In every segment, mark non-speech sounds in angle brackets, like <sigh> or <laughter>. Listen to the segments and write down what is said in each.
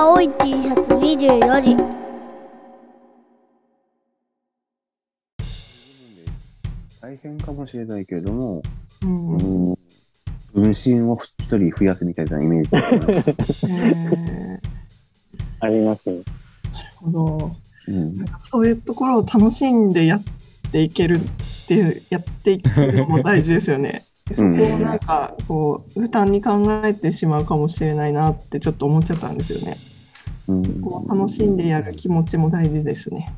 青い T シャツ24時。大変かもしれないけれども、うん。うん、分身を一人増やすみたいなイメージ <laughs> ありますなるほど。うん。なんかそういうところを楽しんでやっていけるっていうやっていくのも大事ですよね。そこをなんかこう負担に考えてしまうかもしれないなってちょっと思っちゃったんですよね。そこを楽しんでやる気持ちも大事ですね。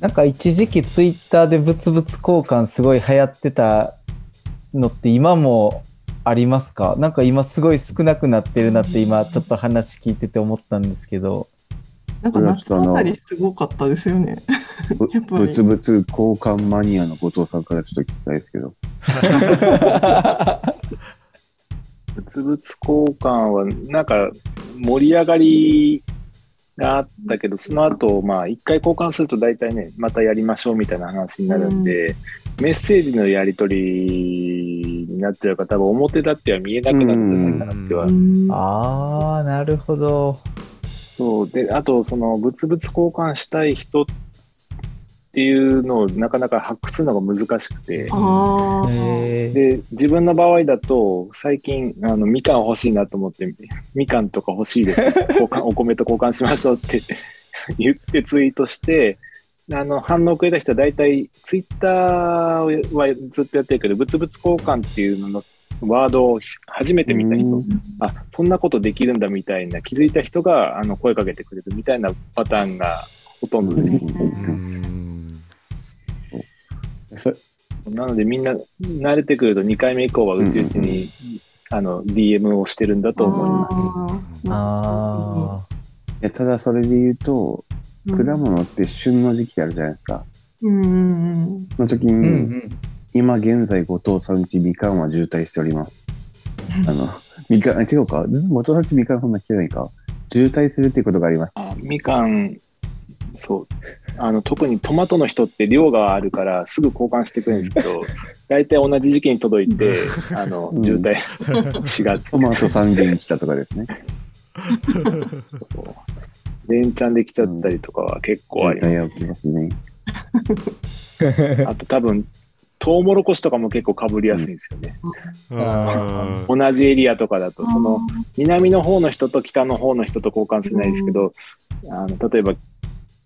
なんか一時期ツイッターで物々交換すごい流行ってたのって今もありますか？なんか今すごい少なくなってるなって今ちょっと話聞いてて思ったんですけど。なんか夏あたりすごかったですよね。ぶやっぱり物々交換マニアの後藤さんからちょっと聞きたいですけど。<laughs> 物々交換は、なんか盛り上がりがあったけど、その後、まあ、一回交換すると大体ね、またやりましょうみたいな話になるんで、メッセージのやり取りになっちゃうから、多分表立っては見えなくなったんじゃないかなっては。うんあー、なるほど。そう。で、あと、その、物々交換したい人っていうのをなかなか発掘するのが難しくて。で、自分の場合だと、最近、あの、みかん欲しいなと思って、みかんとか欲しいです。<laughs> 交換、お米と交換しましょうって <laughs> 言ってツイートして、あの、反応くれた人は大体、ツイッターはずっとやってるけど、物々交換っていうののワードを初めて見た人、うんあ、そんなことできるんだみたいな、気づいた人が、あの、声かけてくれるみたいなパターンがほとんどです。なのでみんな慣れてくると2回目以降はうちうちに、あの DM をしてるんだと思います。あいやただそれで言うと、うん果物って旬の時期ってあるじゃないですか。うんうんその時に、ー。うんうん。今現在後藤さんちみかんは渋滞しております。あの、みかん、あ違うか後藤さんちみかんそんな来てないか渋滞するっていうことがあります。あみかん、そう。あの特にトマトの人って量があるからすぐ交換してくれるんですけど、<laughs> 大体同じ時期に届いて、あのうん渋滞しがち。トマト3軒来たとかですね。<laughs> 連チャンできちゃったりとかは結構あります。渋滞起きますね。<laughs> あと多分、トウモロコシとかも結構かぶりやすいんですよね。あー同じエリアとかだと、その南の方の人と北の方の人と交換しないですけど、あの例えば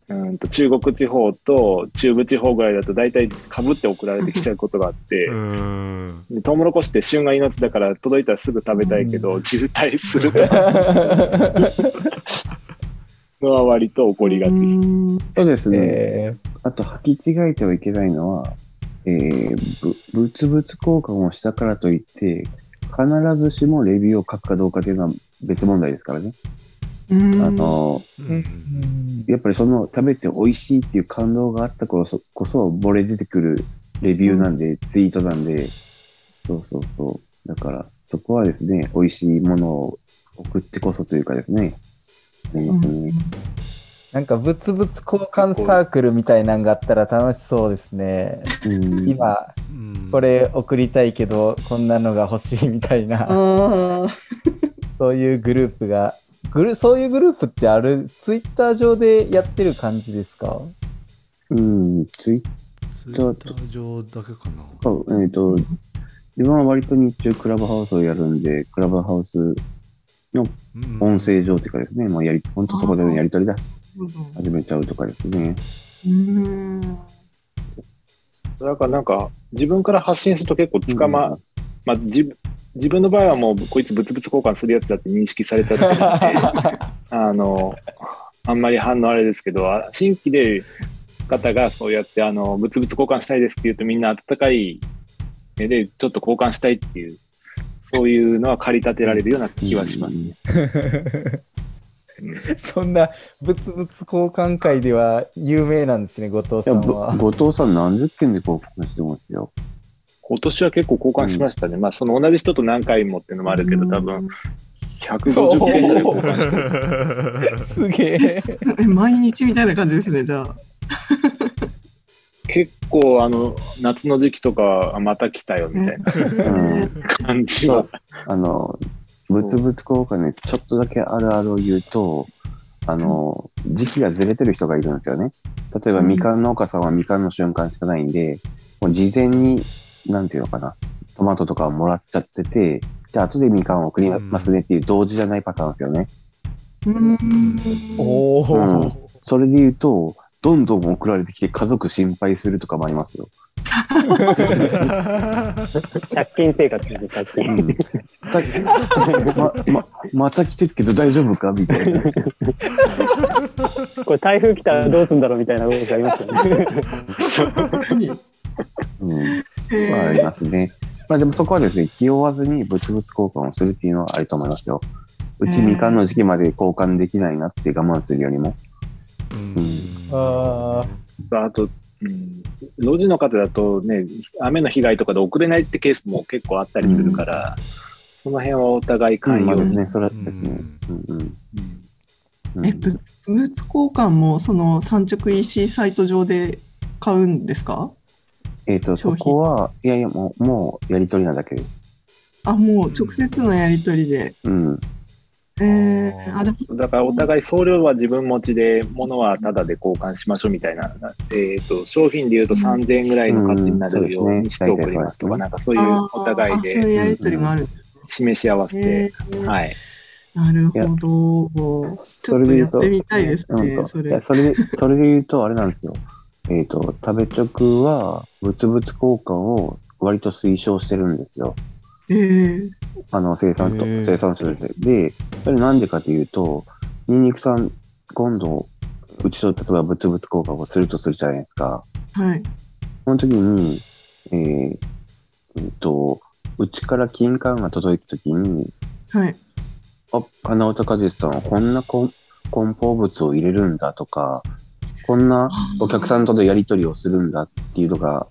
うんと中国地方と中部地方ぐらいだと大体かぶって送られてきちゃうことがあって、うん。でトウモロコシって旬が命だから届いたらすぐ食べたいけど、渋滞する <laughs> のは割と起こりがちです。うん。そうですね。えあと履き違えてはいけないのは、えー、ぶ物々交換をしたからといって、必ずしもレビューを書くかどうかというのは別問題ですからね。うんあの、うんうんやっぱりその食べて美味しいっていう感動があったこそこそ漏れ出てくるレビューなんで、ツイートなんで、そうそうそう。だから、そこはですね、美味しいものを送ってこそというかですね、ありますね。なんか物々交換サークルみたいなんがあったら楽しそうですね。うん、今、うん。これ送りたいけど、こんなのが欲しいみたいな、あそういうグループが、グルそういうグループってある、ツイッター上でやってる感じですか？うん、ツイッツイッター上だけかな。えっ、と、自分は割と日中クラブハウスをやるんで、クラブハウスのうん。音声上っていうかですね、もうやり、本当そこでのやり取りでー始めちゃうとかですね。うんだからなんか、自分から発信すると結構捕ま、うんまあ自分自分の場合はもうこいつ物々交換するやつだって認識されちゃって <laughs> あの、あんまり反応あれですけど、あ新規で方がそうやってあの物々交換したいですって言うとみんな温かい目でちょっと交換したいっていう、そういうのは駆り立てられるような気はしますね。<laughs> そんな物々交換会では有名なんですね、後藤さんは。後藤さん何十件で交換してますよ。今年は結構交換しましたね。まあその同じ人と何回もっていうのもあるけど、多分150件ぐらい交換してる。<laughs> すげえ。<laughs> え毎日みたいな感じですね、じゃあ。結構あの夏の時期とかはあまた来たよみたいなうん、感じは。あの、物々交換でちょっとだけあるあるを言うと、あの、時期がずれてる人がいるんですよね。例えば、うんみかん農家さんはみかんの瞬間しかないんで、もう事前に、なんていうのかな、トマトとかをもらっちゃってて、で、後でみかんを送りますねっていう同時じゃないパターンですよね。うーん。おうんそれで言うと、どんどん送られてきて家族心配するとかもありますよ。<laughs> 借金生活です、借金。うん、まままた来てるけど大丈夫か？みたいな。<laughs> これ台風来たらどうするんだろうみたいな動きありますよね。うんまあ、ありますね。まあでもそこはですね、気負わずに物々交換をするっていうのはあると思いますよ。うちみかんの時期まで交換できないなって我慢するよりも。ああと、うん、路地の方だとね、雨の被害とかで送れないってケースも結構あったりするから、その辺はお互い寛容に。まあですね、それはですね。うんうんうんうんえ、物物交換もその産直 EC サイト上で買うんですか？えっ、と、そこは、いやいや、もう、もうやりとりなだけです。あ、もう直接のやり取りで。うん。えー、だからお互い送料は自分持ちで、物はタダで交換しましょうみたいな、えー、と商品でいうと3000円ぐらいの価値になるようにして送りますとか、うんなんかそういうお互いあーそういうでやり取りがある示し合わせて、ね。はい。なるほど。それで言うとね、うんそれ。それで、それで言うと、あれなんですよ。えっ、と、食べ直は、物々交換を割と推奨してるんですよ。えー、あの、生産と、生産者で。で、それなんでかというと、ニンニクさん、今度、うちと例えば物々交換をするとするじゃないですか。はい。その時に、えー、うんと、うちから金柑が届いた時に、はい。あ、花歌果実さんはこんな梱梱包物を入れるんだとか、こんなお客さんとのやり取りをするんだっていうのが、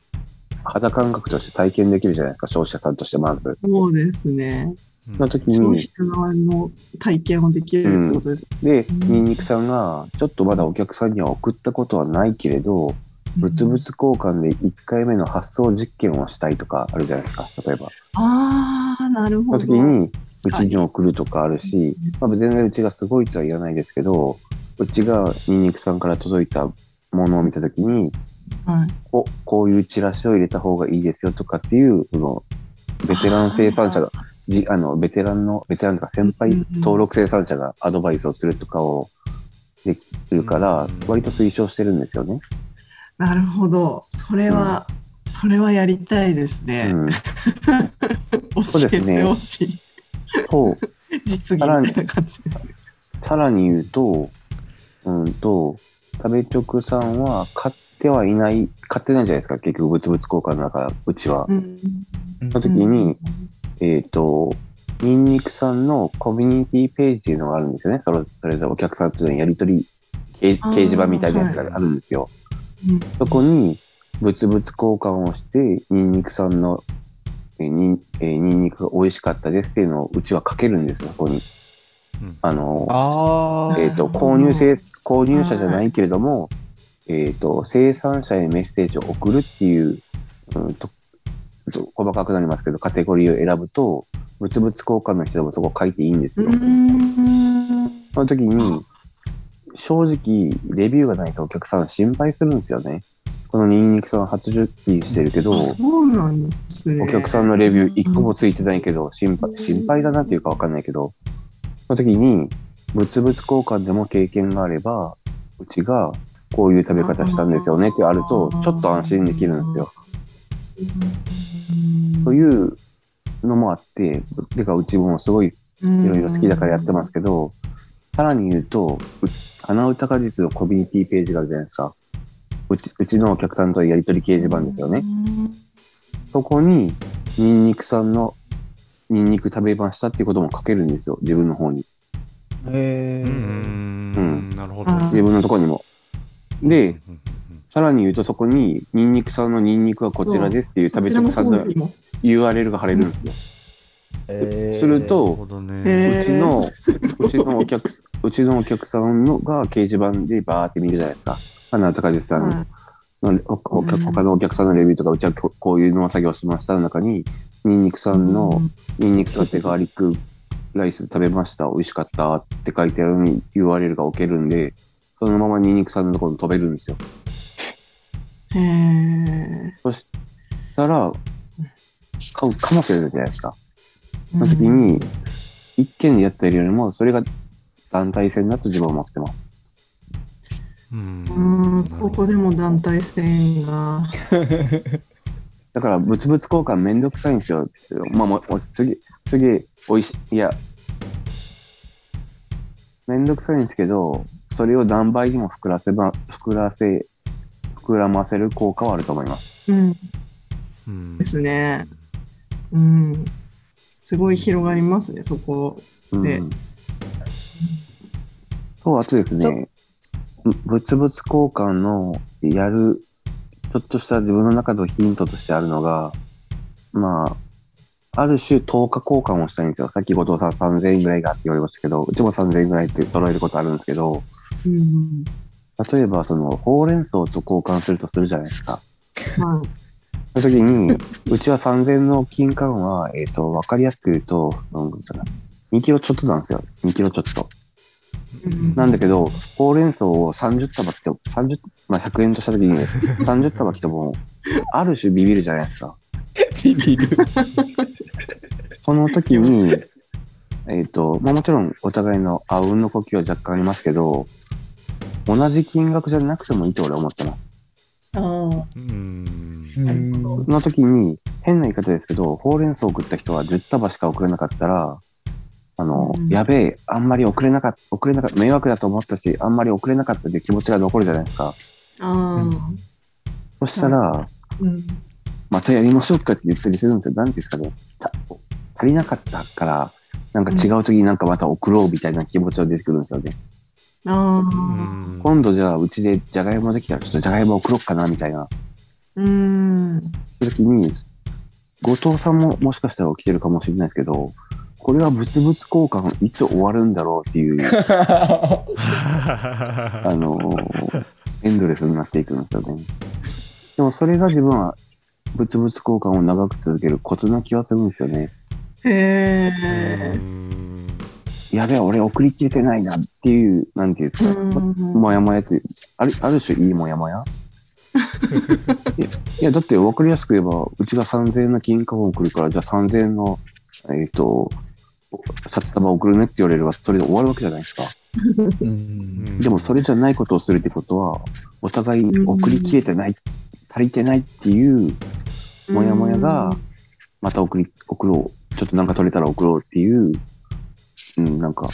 肌感覚として体験できるじゃないですか、消費者さんとしてまず。そうですね。の時に、消費者側の体験をできるってことです。で、うんニンニクさんが、ちょっとまだお客さんには送ったことはないけれど、物々交換で1回目の発送実験をしたいとかあるじゃないですか、例えば。ああ、なるそほど。の時に、うちに送るとかあるし、まあ、全然うちがすごいとは言わないですけど、うちがニンニクさんから届いたものを見たときに、はい。お、こういうチラシを入れた方がいいですよとかっていう、その、ベテラン生産者が、じあの、ベテランの、ベテランとか先輩うんうん登録生産者がアドバイスをするとかをできるからうん、割と推奨してるんですよね。なるほど。それは、それはやりたいですうね。ん。<laughs> 教えてほしい。と、<laughs> 実技みたいな感じ。さらに言うと、うんと、食べ直さんは買ってはいない、買ってないじゃないですか、結局物々交換だから、うちは。うん。その時に、えっ、と、ニンニクさんのコミュニティページっていうのがあるんですよね。それそれぞれお客さんとのやりとり掲掲示板みたいなやつがあるんですよ。うんそこに、物々交換をして、ニンニクさんの、えーにんえーニンニクが美味しかったですっていうのをうちは書けるんですよ、そこに。うんあの、あえっ、と、購入せ、購入者じゃないけれども、えっ、と、生産者へメッセージを送るっていう、うんと、細かくなりますけど、カテゴリーを選ぶと、物々交換の人でもそこ書いていいんですよ。うん。その時に、正直、レビューがないとお客さん心配するんですよね。このニンニクさん80期してるけど、あそうなんですね。お客さんのレビュー1個もついてないけど、心配、心配だなっていうかわかんないけど、その時に、物々交換でも経験があれば、うちがこういう食べ方したんですよねってあると、ちょっと安心できるんですよ。というのもあって、てかうちもすごいうん。いろいろ好きだからやってますけど、さらに言うと、う花歌果実のコミュニティページがあるじゃないですか。うちうちのお客さんとのやり取り掲示板ですよね。そこに、ニンニクさんのニンニク食べましたっていうことも書けるんですよ。自分の方に。へうーーんなるほど。あ自分のところにも。で、うんうんさらに言うとそこに、ニンニクさんのニンニクはこちらですっていう食べこちらの直さんの。URL が貼れるんですよ。するとうちの、うちのお客、うちのお客さんのが掲示板でバーって見るじゃないですか。花高実さんはい。の、おおうん。他のお客さんのレビューとか、うちはここういう農作業しましたの中に、ニンニクさんの、ニンニクとかってガーリックライス食べました、美味しかったって書いてあるのに URL が置けるんで、そのままニンニクさんのところに飛べるんですよ。へえ。そしたら、かもしれないじゃないですか。その時に、一件でやってるよりも、それが団体戦だと自分は思ってます。うんうん、ここでも団体戦が。<laughs> だから、物々交換めんどくさいんですよ。まあ、もう次、次、おいしい、いや、めんどくさいんですけど、それを何倍にも膨らせば、膨らせ、膨らませる効果はあると思います。うん、うんですね。うん。すごい広がりますね、そこ。うん。でそう、あとですね、物々交換のやる、ちょっとした自分の中のヒントとしてあるのが、まあ、ある種10日交換をしたいんですよ。さっき後藤さん3000円ぐらいがって言われましたけど、うちも3000円ぐらいって揃えることあるんですけど、うん。例えばそのほうれん。草と交換するとするじゃないですか。はい。その時に、うちは3000の金換は、えっ、と、わかりやすく言うと、なん、2キロちょっとなん。ですよ。2キロちょっと。なん。だけど、ほうれん。草を30束来て、30、まあ100円とした時に、30束来ても、ある種ビビるじゃないですか。ビビる。その時に、えっ、と、まあもちろん。お互いのあうん。の呼吸は若干ありますけど、同じ金額じゃなくてもいいと俺は思ってます。ああ。うんその時に、変な言い方ですけど、ほうれん草を送った人は10束しか送れなかったら、あの、うんやべえ、あんまり送れなかった、送れなかった、迷惑だと思ったし、あんまり送れなかったっていう気持ちが残るじゃないですか。ああ。そしたら、うん。またやりましょうかって言ったりするんですよ。なんていうんですかね。た足りなかったから、なんか違う時になんかまた送ろうみたいな気持ちが出てくるんですよね。あうあ。ん今度じゃあうちでじゃがいもできたらちょっとじゃがいも送ろうかなみたいなうん。時に、後藤さんももしかしたら起きてるかもしれないですけど、これは物々交換いつ終わるんだろうっていう、<laughs> あのーエンドレスになっていくんですよね。でもそれが自分は物々交換を長く続けるコツな気がするんですよね。へうえ。んやべえ、俺送り切れてないなっていう、なんていうか、もやもやって、あるある種いいもやもや？い <laughs> やいや、だって分かりやすく言えば、うちが3000円の金貨を送るから、じゃあ3000円の、えっ、と、札束を送るねって言われれば、それで終わるわけじゃないですか。うんでも、それじゃないことをするってことは、お互い送り切れてない、足りてないっていう、もやもやが、また送り、送ろう。ちょっとなんか取れたら送ろうっていう、うん、なんか、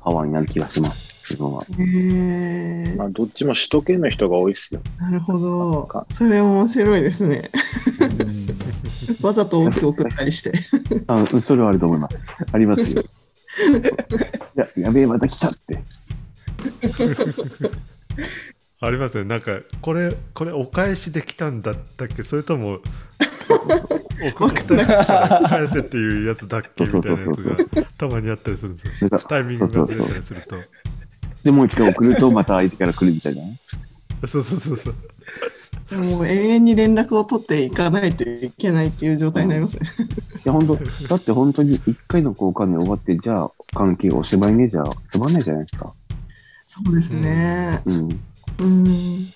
パワーになる気がします。自分は。へえ。まあ、どっちも首都圏の人が多いっすよ。なるほどか。それ面白いですね。わざと大きく送ったりして。あうんそれはあると思います。ありますよ。や、やべえ、また来たって。<laughs> ありますねなんかこれこれお返しできたんだったっけ？それとも送ったら返せっていうやつだっけみたいなやつがたまにあったりするんですよタイミングがずれたりするとで、もう一回送ると、また相手から来るみたいな。いそうそうそうそうでももう永遠に連絡を取っていかないといけないっていう状態になりますね。や、本当だって本当に一回の交換で終わって、じゃあ、関係おしまいね、じゃあ、つまんないじゃないですか。そうですね。うん。うん。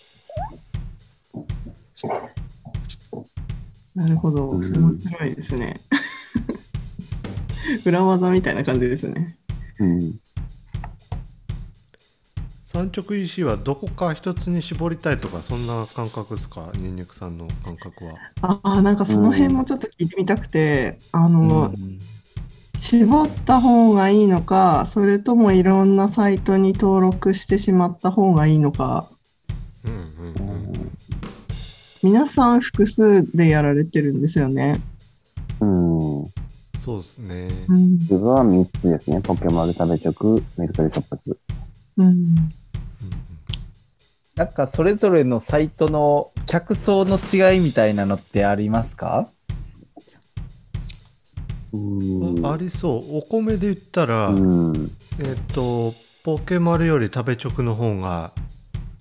なるほど。うん面白いですね。<laughs> 裏技みたいな感じですね。うん。三直 EC はどこか一つに絞りたいとかそんな感覚ですか？ニンニクさんの感覚はああ、なんかその辺もちょっと聞いてみたくて、あの、絞った方がいいのか、それともいろんなサイトに登録してしまった方がいいのか、うんうんうん皆さん複数でやられてるんですよね。うん。そうですねうん。自分は3つですね。ポケモンで食べ直、メルカリ突発。うん。なんかそれぞれのサイトの客層の違いみたいなのってありますか？うん。あありそうお米で言ったら、うん。えっ、とポケマルより食べ直の方が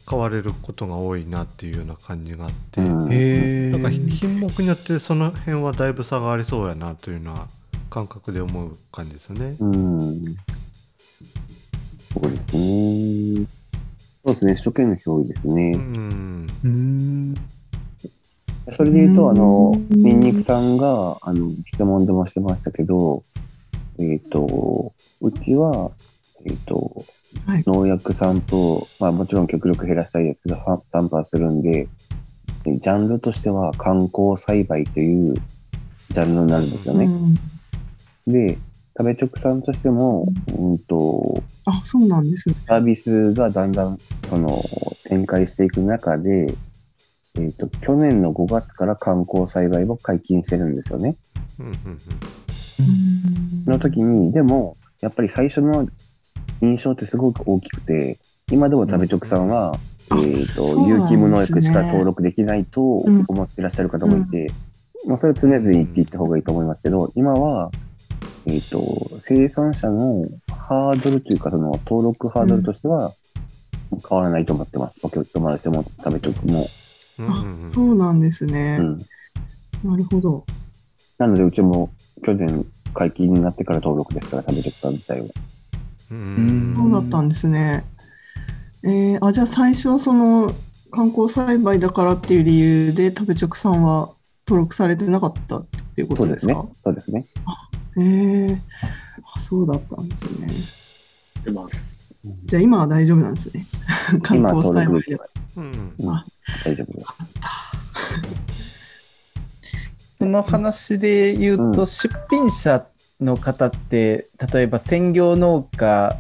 買われることが多いなっていうような感じがあって、うなんかひ品目によってその辺はだいぶ差がありそうやなというのは感覚で思う感じですよね。うん。そうですね。そうですね。首都圏の人多いですね。うん。うん。それで言うと、あの、うんニンニクさんが、あの、質問でもしてましたけど、えっ、と、うちは、えっ、と、はい農薬散布を、まあもちろん極力減らしたいですけど、は散布はするんで、えジャンルとしては観光栽培というジャンルになるんですよね。うんで、食べ直さんとしても、うんと、あ、そうなんですね。サービスがだんだん、その、展開していく中で、えっ、と、去年の5月から観光栽培を解禁してるんですよね。うんうんの時に、でも、やっぱり最初の印象ってすごく大きくて、今でも食べ直さんは、うんえっ、と、ね有機無農薬しか登録できないとうん思ってらっしゃる方もいて、まあ、それは常々言っていった方がいいと思いますけど、今は、えっ、と、生産者のハードルというか、その登録ハードルとしては、変わらないと思ってます。ポケットマルシェも食べ直も。うんうんうんそうなんですねう。ん。なるほど。なので、うちも去年解禁になってから登録ですから、食べ直さん自体は。うんそうだったんですね。えー、あ、じゃあ最初はその観光栽培だからっていう理由で食べ直さんは登録されてなかったっていうこそうでねとですすか。。そうですね。えー、あそうだったんですね。出ます。じゃあ今は大丈夫なんですね。観今光栽培では。うん大丈夫です。その話で言うと、うん出品者の方って例えば専業農家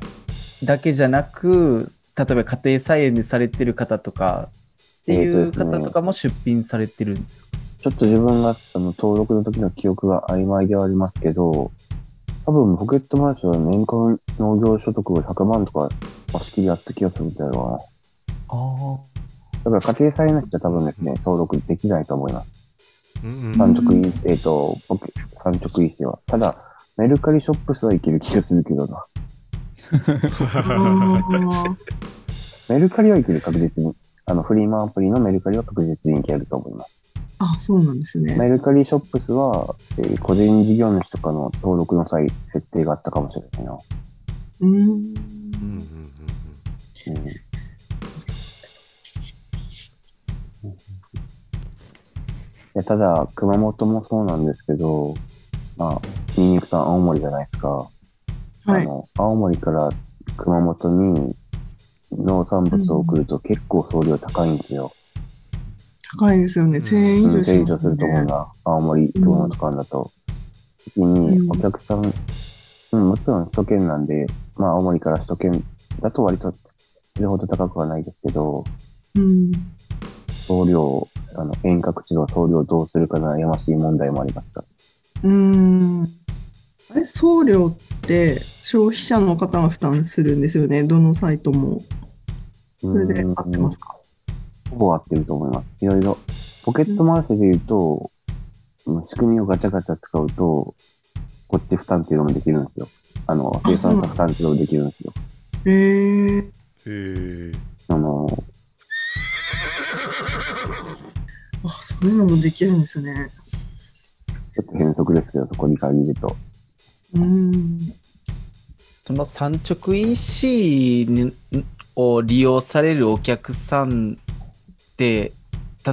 だけじゃなく例えば家庭菜園でされてる方とかっていう方とかも出品されてるんですか、ちょっと自分があの登録の時の記憶が曖昧ではありますけど、多分ポケットマンションは年間農業所得が100万とか貸し切りやった気がするんだよあな。だから家庭菜園の人は多分ですね、登録できないと思います。うん産直い、えっ、産直医師は。ただ、メルカリショップスはいける気がするけどな。あメルカリはいける確実に。あの、フリマアプリのメルカリは確実にいけると思います。ーあ、そうなんですね。メルカリショップスは、えー個人事業主とかの登録の際、設定があったかもしれないな。うん。うんうんうんうんいやただ、熊本もそうなんですけど、まあ、ニンニクさん青森じゃないですか。はい。あの、青森から熊本に農産物を送ると結構送料高いんですよ。高いですよね。1000円以うん、上し1000以ますね上すると思うな。青森、熊本間だと。時にお客さん、うん、もちろん首都圏なんで、まあ青森から首都圏だと割とそれほど高くはないですけど、うん。送料、あの、遠隔地の送料をどうするか悩ましい問題もありますかうん。あれ、送料って消費者の方が負担するんですよね。どのサイトも。それで合ってますか？ほぼ合ってると思います。いろいろ。ポケットマーシェで言うと、うん仕組みをガチャガチャ使うと、こっち負担っていうのもできるんですよ。あの、あ生産者負担っていうのもできるんですよ。えー、へえあの、あ、そういうのもできるんですね。ちょっと変則ですけど、そこに限ると。うん。その産直 EC を利用されるお客さんって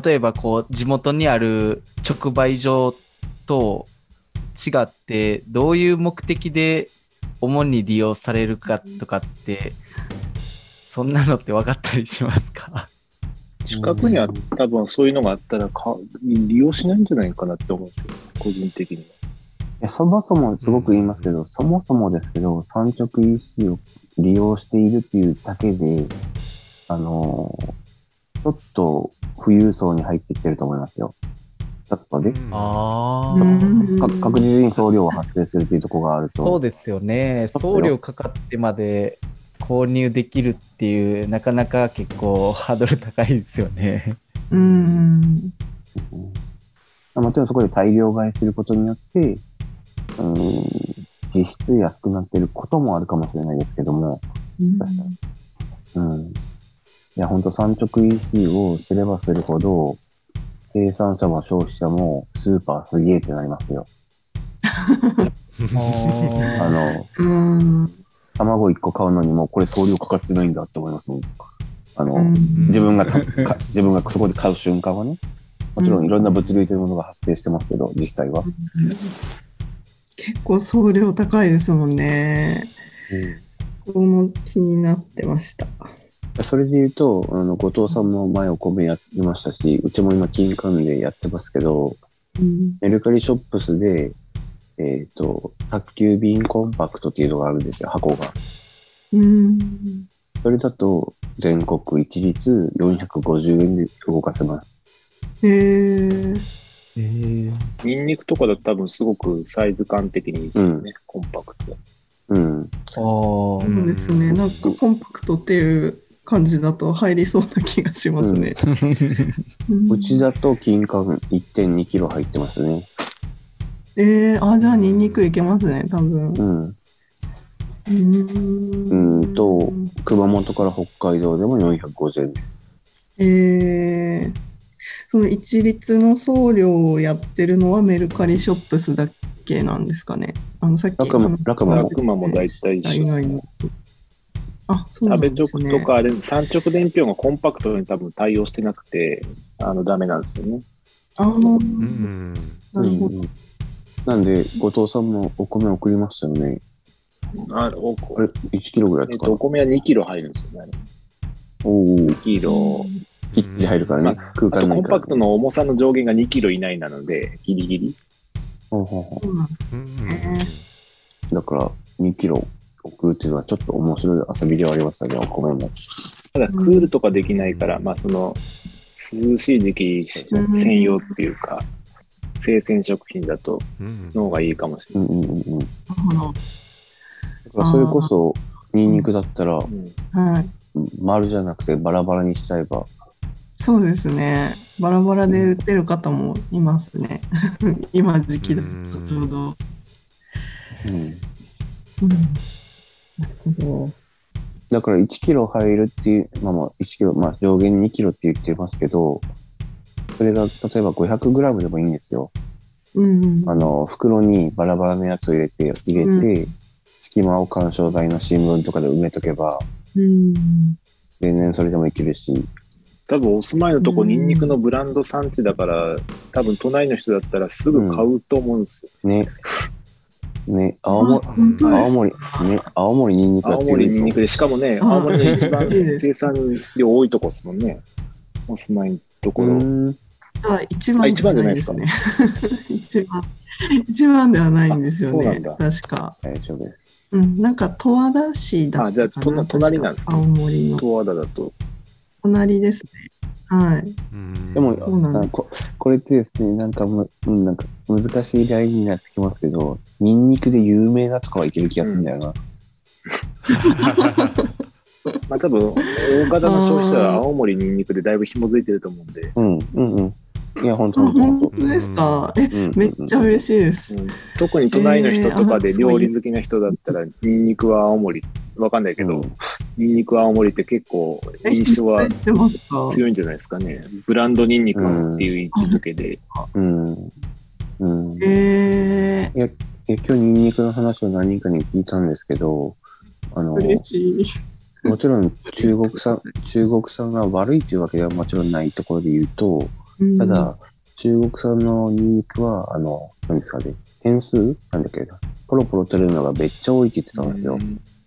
例えばこう地元にある直売所と違ってどういう目的で主に利用されるかとかってそんなのって分かったりしますか？近くには多分そういうのがあったらか利用しないんじゃないかなって思うんですよ、個人的には。いやそもそもすごく言いますけど、そもそもですけど、産直 EC を利用しているっていうだけで、あのーちょっと富裕層に入ってきてると思いますよ。ちょっとね、あ確実に送料が発生するっていうところがあると。そうですよね送料かかってまで購入できるっていうなかなか結構ハードル高いですよね。うん。うんもちろんそこで大量買いすることによって、うん、実質安くなってることもあるかもしれないですけども、うん。いや、本当産直 EC をすればするほど、生産者も消費者もスーパーすげえってなりますよ。<laughs> あの、うん。卵1個買うのにもこれ送料かかってないんだって思いますもん。あの、うん自分が <laughs> 自分がそこで買う瞬間はね、もちろんいろんな物流というものが発生してますけど、実際は。結構送料高いですもんね。ここも気になってました。それで言うと、あの、後藤さんも前お米やってましたし、うちも今金管でやってますけど、うん。メルカリショップスで、えっ、と、宅急便コンパクトっていうのがあるんですよ、箱が。うん。それだと、全国一律450円で動かせます。へえ。えーニンニクとかだと多分すごくサイズ感的にいいですよね、コンパクト。うん。ああ、そうですね。なんかコンパクトっていう感じだと入りそうな気がしますね。うんうちだと金管1.2キロ入ってますね。えー、あ、じゃあニンニクいけますね、多分。うん。うんと熊本から北海道でも450円です。えー、その一律の送料をやってるのはメルカリショップスだけなんですかね？あのさっきラクマラクマもラクマも大体一緒ですね。あ、そうな食べんですね。直とかあれ、三直伝票がコンパクトに多分対応してなくて、あの、ダメなんですよね。あーうん。なるほど。うんなんで、後藤さんもお米送りましたよね？あおこれ1キロぐらいえっと、ですかお米は2キロ入るんですよね。おお、2キロ。切って入るからね。空間。コンパクトの重さの上限が2キロ以内なので、ギリギリ。ほうほうほそうだから、2キロ送るっていうのはちょっと面白い遊びではありましたね、お米も。ただ、クールとかできないから、まあ、その、涼しい時期専用っていうか、生鮮食品だと、うんの方がいいかもしれうんうんうんうん。だなるほからそれこそ、ニンニクだったら。丸じゃなくてバラバラにしちゃえば、そうですね。バラバラで売ってる方もいますね。今時期だとうんちょうど。うん、うんなるほど。だから1キロ入るっていう、まあまあ1キロ、まあ上限2キロって言ってますけど、それが例えば500グラムでもいいんですよ。うん。あの、袋にバラバラのやつを入れて、入れて、う隙間を干渉剤の新聞とかで埋めとけば、うん。全然それでもいけるし、多分お住まいのとこ、うんニンニクのブランド産地だから、多分都内の人だったらすぐ買うと思うんですよ。ね。ね、青森、青森、ね、青森ニンニクが青森ニンニクで、しかもね、あ青森の一番生産量多いとこですもんね。お住まいのところ。うんあ一番あ一番じゃないですかね。<laughs> 一番。一番ではないんですよね。あそうなんだ確か。大丈夫です。うん。なんか十和田市だったかな。あじゃあとな隣なんですか青森の十和田だと。隣ですね。はい。うんでも、そうなんここれってですね、なんかむ、うんなんか難しいラインになってきますけど、ニンニクで有名なとかはいける気がするんだよな。<laughs> <laughs> まあ多分、大型の消費者は青森ニンニクでだいぶ紐づいてると思うんで、うん、うん、うん。いや、本当あ、本当本本当ですか？え、当。うんめっちゃ嬉しいです。うん特に都内の人とかで料理好きな人だったら、ニンニクは青森、わかんないけど、うんニンニクは青森って結構印象は強いんじゃないですかね。ブランドニンニクっていう位置づけで。うん。うん。えいや、今日ニンニクの話を何人かに聞いたんですけど、あのー、、嬉しい。もちろん中国産、中国産が悪いというわけではもちろんないところで言うと、うんただ、中国産のニンニクは、あの、何ですかね、変数？なんだっけな。ポロポロ取れるのがめっちゃ多いって言ってたんですよ。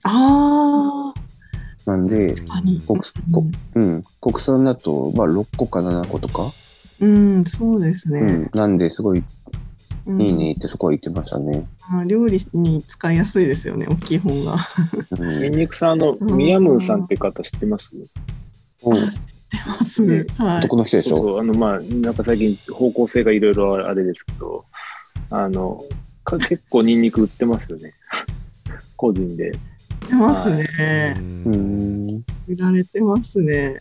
あなんで、国こうん、国産だと、まあ、6個か7個とか、うん、そうですね。うん、なんで、すごいうん。いいねってそこは言ってましたね。あ料理に使いやすいですよね、大きい本が。うん。ニンニクさんのミヤムーさんって方知ってます？うん出ますね。はい。男の人でしょ？そうそう、あの、まあ、なんか最近方向性がいろいろあれですけど、あの、か <laughs> 結構ニンニク売ってますよね。<laughs> 個人で。出ますね。うーん。売られてますね。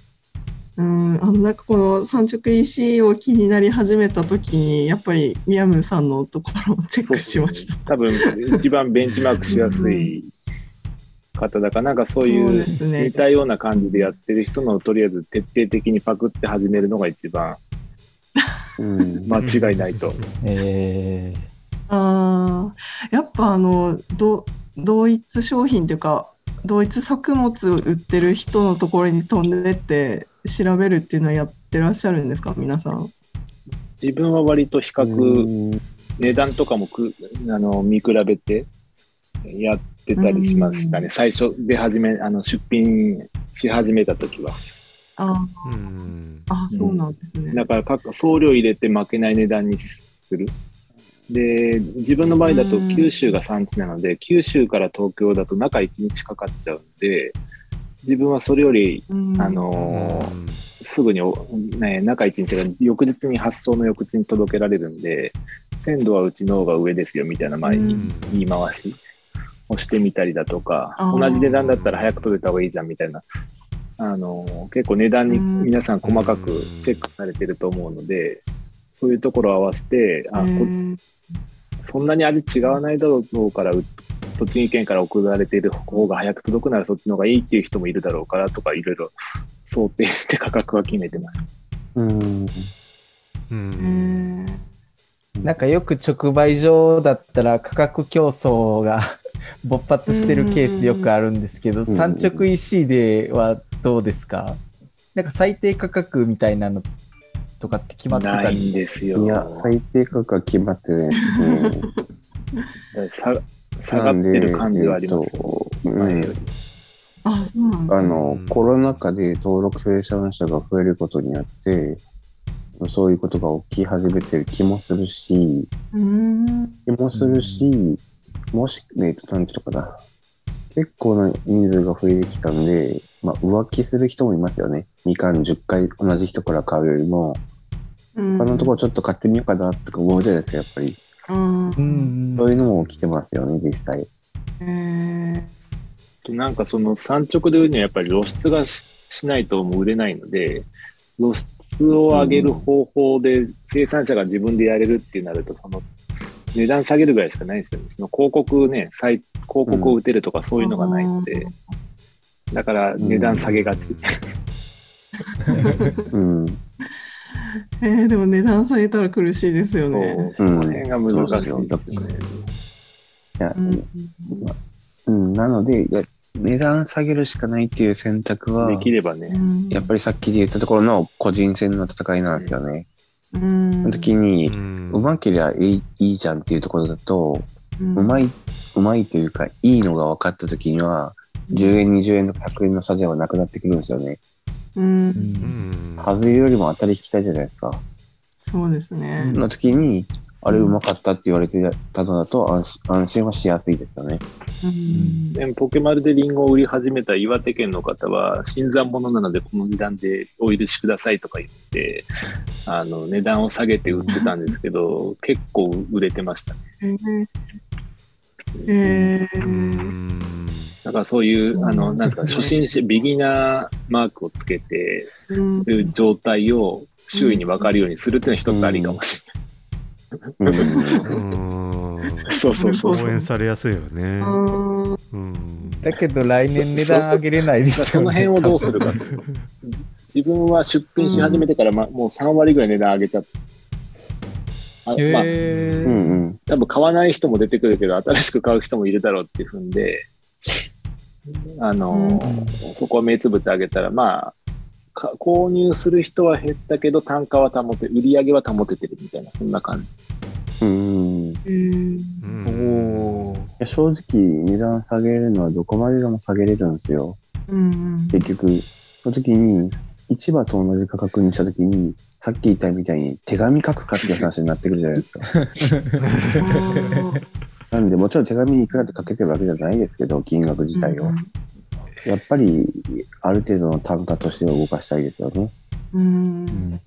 うん、あのなんかこの産直 EC を気になり始めた時にやっぱりミヤムーさんのところをチェックしました。多分、一番ベンチマークしやすい方だから、なんかそういう似たような感じでやってる人のとりあえず徹底的にパクって始めるのが一番うん。間違いないと。<laughs> えあーやっぱあのど同一商品というか同一作物を売ってる人のところに飛んでって調べるっていうのはやってらっしゃるんですか？皆さん。自分は割と比較、うん値段とかもくあの見比べてやってたりしましたね。うん。最初で始め、あの出品し始めた時は。あうん。あそうなんですね。だから各送料入れて負けない値段にする。で、自分の場合だとうん。九州が産地なので、九州から東京だと中1日かかっちゃうんで、自分はそれより、うん。あのーすぐにお、ね、中1日が翌日に発送の翌日に届けられるんで、鮮度はうちの方が上ですよみたいな前にうん。言い回しをしてみたりだとか、同じ値段だったら早く届いた方がいいじゃんみたいな、あの結構値段にうん。皆さん細かくチェックされてると思うので、そういうところを合わせて、あこうん。そんなに味違わないだろうから、う栃木県から送られている方が早く届くならそっちの方がいいっていう人もいるだろうからとか、いろいろ想定して価格は決めてます。うん。うえん。ーなんかよく直売所だったら価格競争が勃発してるケースよくあるんですけど、ん産直 EC ではどうですか？なんか最低価格みたいなのとかって決まってたりないんですよ。いや、最低価格は決まってないね。<laughs> さ下がってる感じはありますより。あそうなんのうん、コロナ禍で登録生産者が増えることによって、そういうことが起き始めてる気もするし、うん気もするし、もし、えっと、なんていうのかな。結構な人数が増えてきたんで、まあ、浮気する人もいますよね。みかん10回同じ人から買うよりも、うん他のところちょっと買ってみようかなとか思うじゃないですか、やっぱり。うんうんそういうのも起きてますよね、実際。えなんかその産直で売るにはやっぱり露出がししないともう売れないので、露出を上げる方法で生産者が自分でやれるってなると、その値段下げるぐらいしかないんですよね。その広告ね、広告を打てるとかそういうのがないので、だから値段下げがち。うん。えーでも値段下げたら苦しいですよね。その辺が難しいですね。いやうんうん、なので、値段下げるしかないっていう選択はで、きればね。うんやっぱりさっきで言ったところの個人戦の戦いなんですよね。の時に、うまけりゃいいいいじゃんっていうところだと、うんうまい、うまいというか、いいのが分かった時には、10円、20円とか100円の差ではなくなってくるんですよね。うんうん外れよりも当たり引きたいじゃないですか。そうですね。の時に、あれうまかったって言われてたのだと安心安心はしやすいですよね。うん。でもポケマルでリンゴを売り始めた岩手県の方は、新参者なのでこの値段でお許しくださいとか言って、あの値段を下げて売ってたんですけど、結構売れてましたね。ん。だからそういう、あの、うんなんですか、初心者、ビギナーマークをつけて、状態を周囲に分かるようにするっていうのは一つありかもしれない。そうそうそうそう。応援されやすいよね。だけど来年値段上げれないですそよね。の辺をどうするかと。自分は出品し始めてから、ま、もう3割ぐらい値段上げちゃって。あまあ、うんうん。多分買わない人も出てくるけど、新しく買う人もいるだろうっていうふんで、あの、そこは目つぶってあげたら、まあ、か購入する人は減ったけど、単価は保て、売り上げは保ててるみたいな、そんな感じ。うん。お正直、値段下げるのはどこまででも下げれるんですよ。うん結局、その時に、市場と同じ価格にした時に、さっき言ったみたいに手紙書くかっていう話になってくるじゃないですか。<laughs> なんで、もちろん手紙にいくらって書けてるわけじゃないですけど、金額自体を。やっぱり、ある程度の単価としては動かしたいですよね。うんうん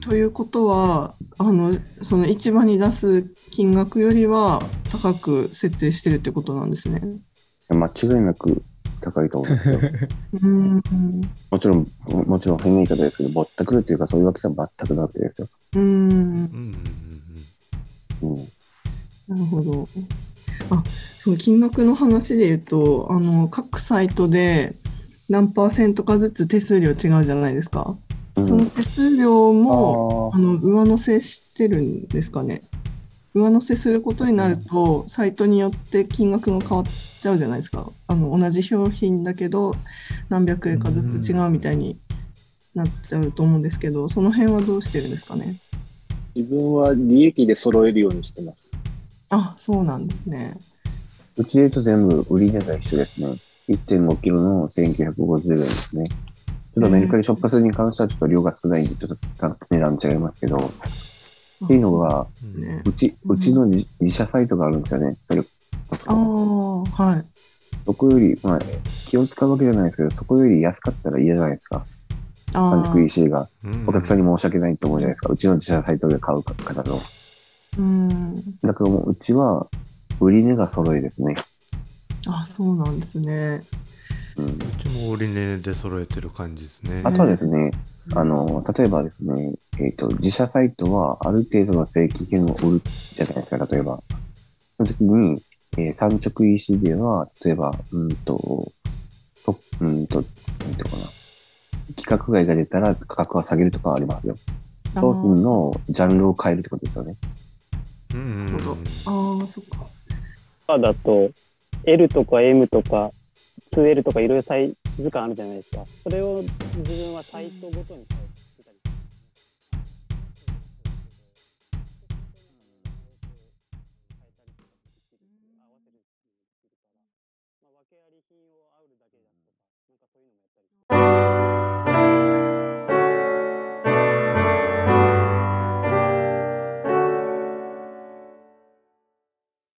ということはあのその市場に出す金額よりは高く設定してるってことなんですね。間違いなく高いと思うんですよ。<laughs> うんもちろん、もちろん変な言い方ですけど、ぼったくるっていうか、そういうわけじゃ全くなくてですよ。うんうんうん。なるほど。あその金額の話で言うとあの各サイトで何パーセントかずつ手数料違うじゃないですか。うんその手数料もああの上乗せしてるんですかね。上乗せすることになると、サイトによって金額が変わっちゃうじゃないですか。あの同じ商品だけど、何百円かずつ違うみたいになっちゃうと思うんですけど、その辺はどうしてるんですかね。自分は利益で揃えるようにしてます。あ、そうなんですね。うちで言うと全部売り値が一緒ですね。1.5キロの1950円ですね。ちょっとメルカリショップ数に関してはちょっと量が少ないんで、ちょっと値段違いますけど、っていうのが、うち、うちの自自社サイトがあるんですよね。それああ、はい。そこより、まあ、気を使うわけじゃないですけど、そこより安かったら嫌じゃないですか。三あ軸 EC が。うんお客さんに申し訳ないと思うじゃないですか。うちの自社サイトで買う方の。あ、うん。だからもう、うちは、売り値が揃いですね。あ、そうなんですね。うん。うちも売り値で揃えてる感じですね。あとはですね、あの、例えばですね、えっ、と、自社サイトはある程度の正規品を売るじゃないですか、例えば。その時に、えー、産直 EC では、例えば、うんと、と、うんと、なんていうのかな。規格外が出たら価格は下げるとかはありますよ。あ商品のジャンルを変えるってことですよね。うんうんうんああ、そっか。パだと L とか M とか 2L とかいろいろサイズ感あるじゃないですか。それを自分はサイトごとに